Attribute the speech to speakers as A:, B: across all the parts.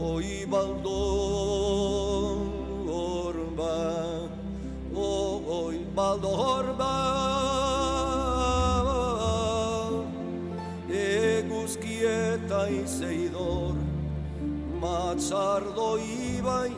A: oi baldorba, oi baldorba. Eguzkieta izeidor, matzardo ibai,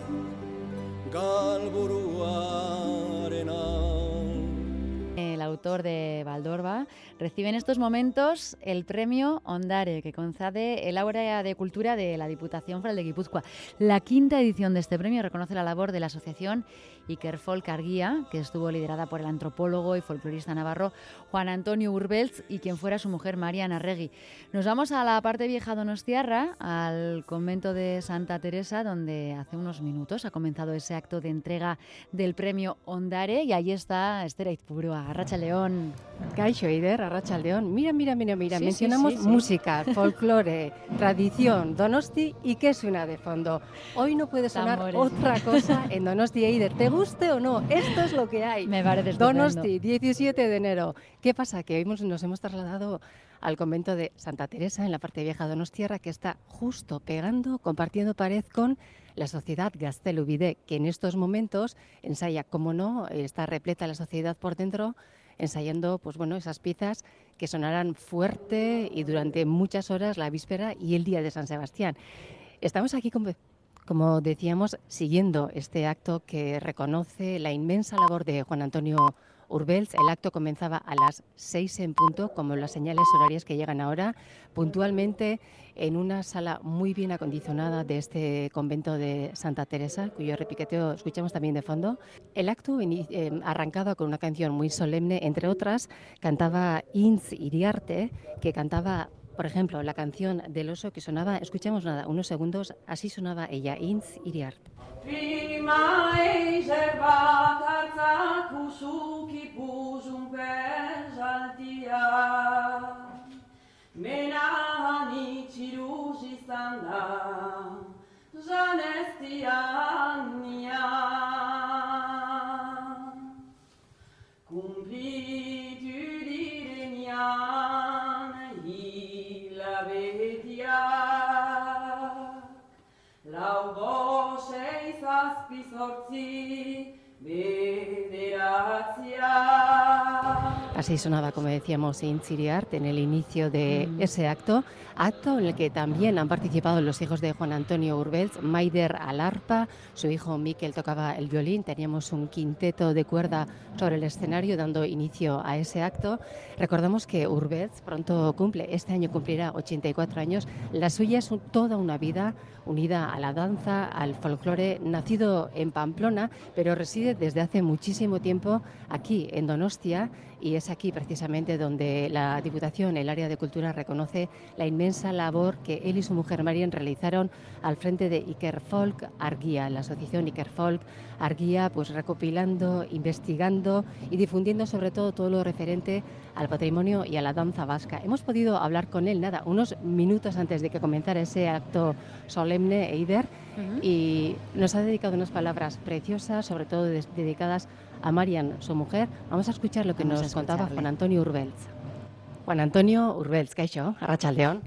B: el autor de Valdorba, recibe en estos momentos el premio Ondare, que concede el Áurea de Cultura de la Diputación Federal de Guipúzcoa. La quinta edición de este premio reconoce la labor de la asociación Ikerfolk Arguía, que estuvo liderada por el antropólogo y folclorista navarro Juan Antonio Urbelz y quien fuera su mujer Mariana Regui. Nos vamos a la parte vieja donostiarra, al convento de Santa Teresa, donde hace unos minutos ha comenzado ese acto de entrega del premio Ondare y ahí está Esther Aizpurua. Arracha León.
C: Caixo Eider, Arracha León. Mira, mira, mira, mira. Mencionamos música, folclore, tradición, Donosti y qué suena de fondo. Hoy no puede sonar otra cosa en Donosti Eider. ¿Te guste o no? Esto es lo que hay.
B: Me parece
C: Donosti, 17 de enero. ¿Qué pasa? Que hoy nos hemos trasladado al convento de Santa Teresa en la parte vieja de Donostierra, que está justo pegando, compartiendo pared con la sociedad Gastelubide, que en estos momentos ensaya, como no, está repleta la sociedad por dentro, ensayando pues bueno, esas piezas que sonarán fuerte y durante muchas horas la víspera y el día de San Sebastián. Estamos aquí como decíamos, siguiendo este acto que reconoce la inmensa labor de Juan Antonio Urbels. El acto comenzaba a las seis en punto, como las señales horarias que llegan ahora, puntualmente en una sala muy bien acondicionada de este convento de Santa Teresa, cuyo repiqueteo escuchamos también de fondo. El acto eh, arrancaba con una canción muy solemne, entre otras, cantaba Inz Iriarte, que cantaba por ejemplo, la canción del oso que sonaba, escuchamos nada, unos segundos, así sonaba ella, Inz Iriarte. Laugo sei zazpi bederatziak, Así sonaba, como decíamos, Inchiriart en el inicio de ese acto, acto en el que también han participado los hijos de Juan Antonio Urbels, Maider al arpa, su hijo Miquel tocaba el violín, teníamos un quinteto de cuerda sobre el escenario dando inicio a ese acto. Recordamos que Urbels pronto cumple, este año cumplirá 84 años, la suya es toda una vida unida a la danza, al folclore, nacido en Pamplona, pero reside desde hace muchísimo tiempo aquí en Donostia y es aquí precisamente donde la Diputación, el área de cultura, reconoce la inmensa labor que él y su mujer Marian realizaron al frente de Ikerfolk Arguía, la asociación Ikerfolk Arguía, pues recopilando, investigando y difundiendo sobre todo todo lo referente al patrimonio y a la danza vasca. Hemos podido hablar con él, nada, unos minutos antes de que comenzara ese acto solemne, Eider, y nos ha dedicado unas palabras preciosas, sobre todo dedicadas a Marian, su mujer. Vamos a escuchar lo que nos contaba Juan Antonio Urbelz. Juan Antonio Urbelz, ¿qué ha hecho? Arrachaldeón.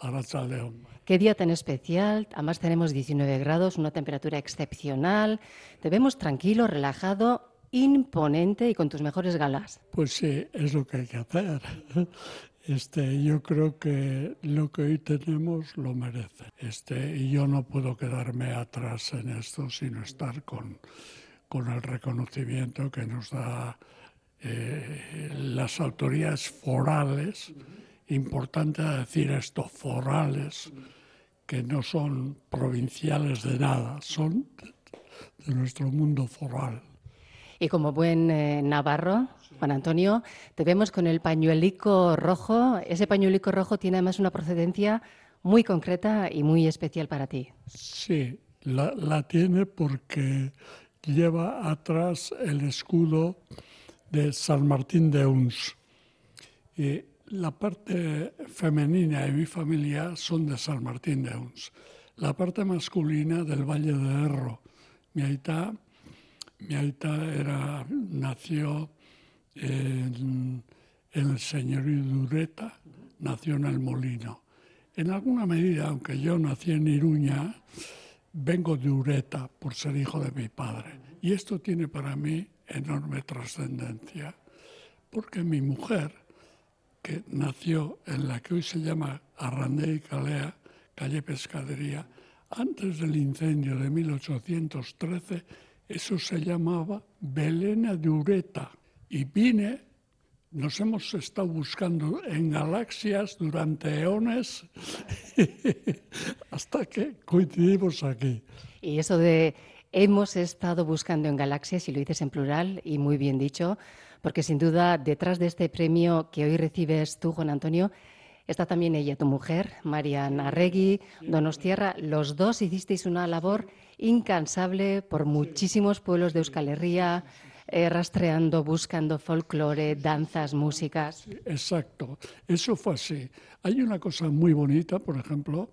D: Arrachaldeón.
C: Qué día tan especial. Además tenemos 19 grados, una temperatura excepcional. Te vemos tranquilo, relajado, imponente y con tus mejores galas.
D: Pues sí, es lo que hay que hacer. Este, yo creo que lo que hoy tenemos lo merece. Este, y yo no puedo quedarme atrás en esto, sino estar con, con el reconocimiento que nos da eh, las autoridades forales. Importante decir esto, forales, que no son provinciales de nada, son de nuestro mundo foral.
C: Y como buen eh, navarro, Juan Antonio, te vemos con el pañuelico rojo. Ese pañuelico rojo tiene además una procedencia muy concreta y muy especial para ti.
D: Sí, la, la tiene porque lleva atrás el escudo de San Martín de Uns. Y la parte femenina de mi familia son de San Martín de Uns. La parte masculina del Valle de Erro. Mi aita, mi era, nació en, el señorío Dureta, nació en el Molino. En alguna medida, aunque yo nací en Iruña, vengo de Ureta por ser hijo de mi padre. Y esto tiene para mí enorme trascendencia, porque mi mujer, que nació en la que hoy se llama Arrandé y Calea, calle Pescadería, antes del incendio de 1813, eso se llamaba Belena de Ureta. Y vine, nos hemos estado buscando en galaxias durante eones hasta que coincidimos aquí.
C: Y eso de hemos estado buscando en galaxias, y lo dices en plural y muy bien dicho, porque sin duda detrás de este premio que hoy recibes tú, Juan Antonio, está también ella, tu mujer, Mariana Arregui, Donostierra. Los dos hicisteis una labor incansable por muchísimos pueblos de Euskal Herria, eh, rastreando, buscando folclore, danzas, músicas.
D: Exacto, eso fue así. Hay una cosa muy bonita, por ejemplo,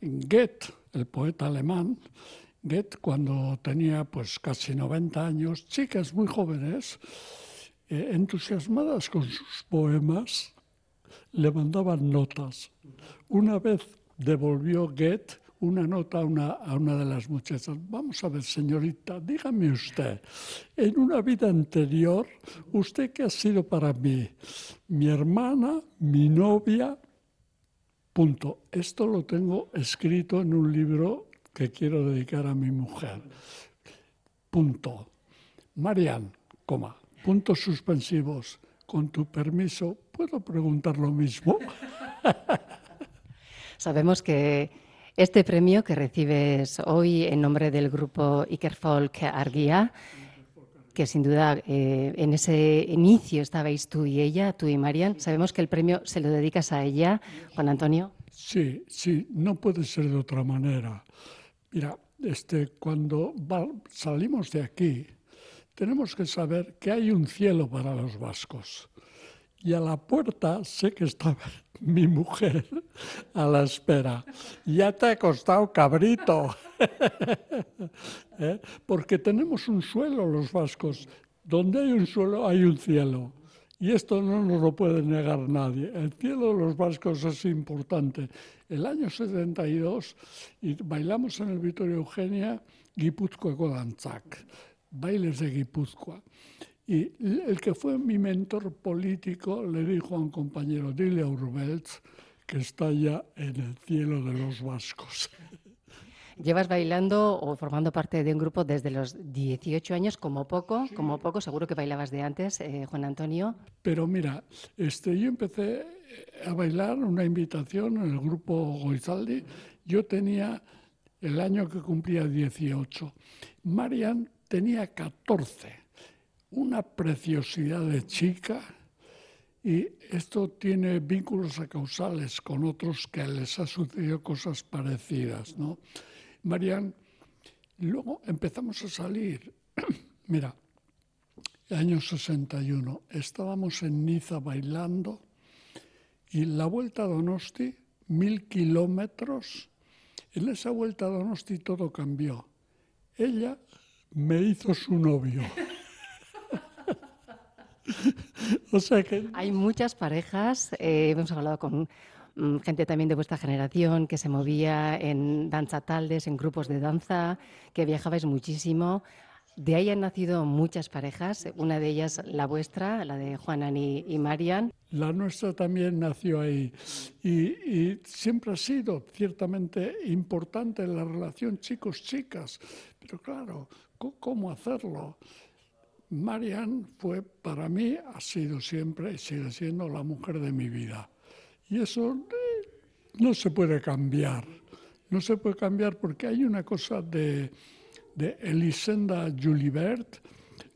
D: Goethe, el poeta alemán, Goethe cuando tenía pues casi 90 años, chicas muy jóvenes, eh, entusiasmadas con sus poemas, le mandaban notas. Una vez devolvió Goethe una nota a una, a una de las muchachas. Vamos a ver, señorita, dígame usted, en una vida anterior, ¿usted qué ha sido para mí? Mi hermana, mi novia, punto. Esto lo tengo escrito en un libro que quiero dedicar a mi mujer. Punto. Marian, coma, puntos suspensivos. Con tu permiso, ¿puedo preguntar lo mismo?
C: Sabemos que este premio que recibes hoy en nombre del grupo Ikerfolk Arguía, que sin duda eh, en ese inicio estabais tú y ella, tú y Marian, sabemos que el premio se lo dedicas a ella, Juan Antonio.
D: Sí, sí, no puede ser de otra manera. Mira, este, cuando salimos de aquí, tenemos que saber que hay un cielo para los vascos. Y a la puerta sé que estaba mi mujer a la espera. Ya te ha costado cabrito. ¿Eh? Porque tenemos un suelo los vascos. Donde hay un suelo hay un cielo. Y esto no nos lo puede negar nadie. El cielo de los vascos es importante. El año 72 y bailamos en el Vitorio Eugenia Guipúzcoa Godantzak, bailes de Guipúzcoa. Y el que fue mi mentor político le dijo a un compañero, dile a que está ya en el cielo de los vascos.
C: Llevas bailando o formando parte de un grupo desde los 18 años, como poco, como poco, seguro que bailabas de antes, eh, Juan Antonio.
D: Pero mira, este, yo empecé a bailar una invitación en el grupo Goizaldi. Yo tenía el año que cumplía 18. Marian tenía 14 una preciosidad de chica y esto tiene vínculos causales con otros que les ha sucedido cosas parecidas, ¿no? Marian, luego empezamos a salir, mira, año 61, estábamos en Niza bailando y la vuelta a Donosti, mil kilómetros, en esa vuelta a Donosti todo cambió. Ella me hizo su novio.
C: o sea que... Hay muchas parejas, eh, hemos hablado con mm, gente también de vuestra generación que se movía en danza taldes, en grupos de danza, que viajabais muchísimo. De ahí han nacido muchas parejas, una de ellas la vuestra, la de Juanan y, Marian.
D: La nuestra también nació ahí y, siempre ha sido ciertamente importante la relación chicos-chicas, pero claro, ¿cómo hacerlo? Marian fue para mí, ha sido siempre y sigue siendo la mujer de mi vida. Y eso eh, no se puede cambiar. No se puede cambiar porque hay una cosa de, de Elisenda Julibert,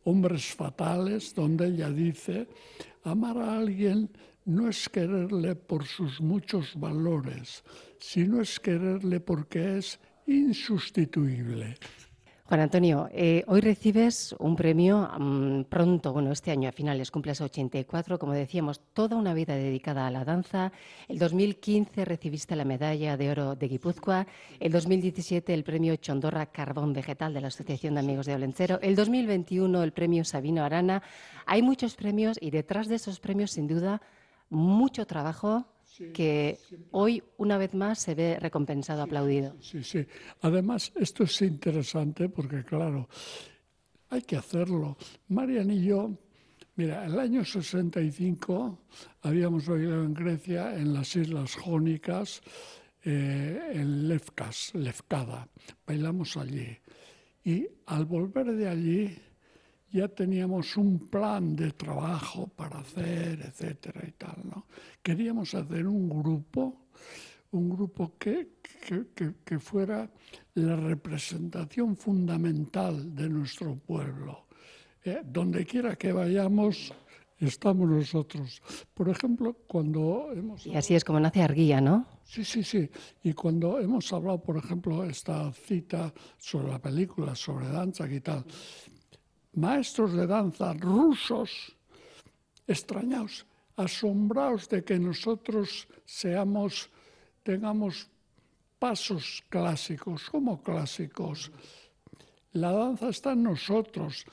D: Hombres Fatales, donde ella dice, amar a alguien no es quererle por sus muchos valores, sino es quererle porque es insustituible.
C: Juan Antonio, eh, hoy recibes un premio mm, pronto, bueno, este año a finales cumples 84, como decíamos, toda una vida dedicada a la danza. El 2015 recibiste la medalla de oro de Guipúzcoa, el 2017 el premio Chondorra Carbón Vegetal de la Asociación de Amigos de Olencero, el 2021 el premio Sabino Arana. Hay muchos premios y detrás de esos premios, sin duda, mucho trabajo que hoy, una vez más, se ve recompensado, aplaudido.
D: Sí, sí. Además, esto es interesante porque, claro, hay que hacerlo. Marian y yo, mira, el año 65 habíamos bailado en Grecia, en las Islas Jónicas, eh, en Lefkas, Lefkada. Bailamos allí. Y al volver de allí ya teníamos un plan de trabajo para hacer, etcétera y tal, ¿no? Queríamos hacer un grupo, un grupo que, que, que fuera la representación fundamental de nuestro pueblo. Eh, donde quiera que vayamos, estamos nosotros. Por ejemplo, cuando hemos...
C: Y así es como nace Arguía, ¿no?
D: Sí, sí, sí. Y cuando hemos hablado, por ejemplo, esta cita sobre la película, sobre danza y tal, maestros de danza rusos, extrañados, asombrados de que nosotros seamos, tengamos pasos clásicos, como clásicos. La danza está en nosotros.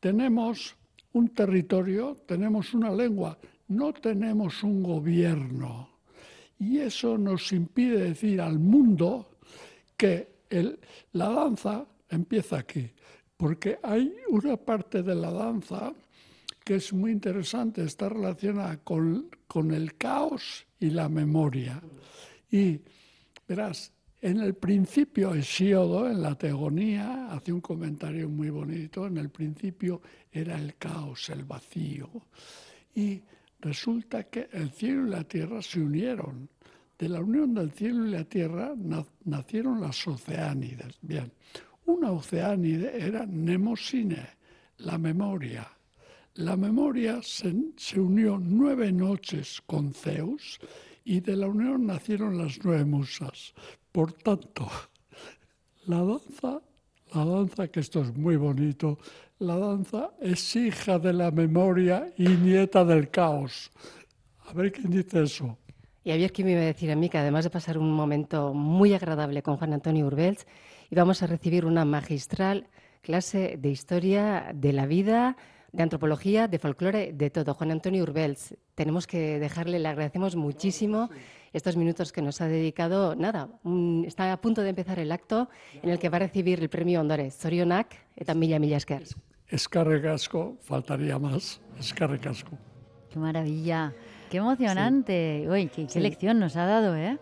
D: Tenemos un territorio, tenemos una lengua, no tenemos un gobierno. Y eso nos impide decir al mundo que la danza empieza aquí porque hay una parte de la danza que es muy interesante, está relacionada con, con el caos y la memoria. Y verás, en el principio Hesíodo, en la tegonía, hace un comentario muy bonito, en el principio era el caos, el vacío. Y resulta que el cielo y la tierra se unieron. De la unión del cielo y la tierra nacieron las oceánides. Bien, una oceánide era Nemosine, la memoria. La memoria se, unió nueve noches con Zeus y de la unión nacieron las nueve musas. Por tanto, la danza, la danza, que esto es muy bonito, la danza es hija de la memoria y nieta del caos. A ver quién dice eso.
C: Y había que me iba a decir a mí que además de pasar un momento muy agradable con Juan Antonio Urbels, y vamos a recibir una magistral clase de historia de la vida, de antropología, de folclore, de todo. Juan Antonio Urbels, tenemos que dejarle, le agradecemos muchísimo estos minutos que nos ha dedicado. Nada, está a punto de empezar el acto en el que va a recibir el premio Ondores. Zorionak eta mila mila esker.
D: Escarrecasco, faltaría más. Escarrecasco.
B: Qué maravilla, qué emocionante. Uy, qué, lección nos ha dado, ¿eh?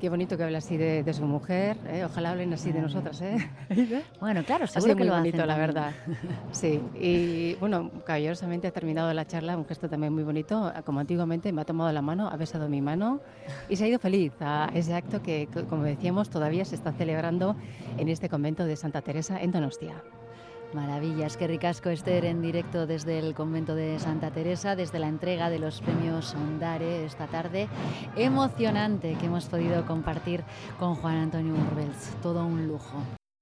C: Qué bonito que hable así de, su mujer. ¿eh? Ojalá hablen así de nosotras. ¿eh?
B: Bueno, claro, seguro que
C: muy
B: lo
C: bonito, la verdad. Sí, y bueno, caballerosamente ha terminado la charla, un gesto también muy bonito. Como antiguamente me ha tomado la mano, ha besado mi mano y se ha ido feliz a ese acto que, como decíamos, todavía se está celebrando en este convento de Santa Teresa en Donostia.
B: Maravillas, qué ricasco Esther en directo desde el convento de Santa Teresa, desde la entrega de los premios Ondare esta tarde. Emocionante que hemos podido compartir con Juan Antonio Urbels, todo un lujo.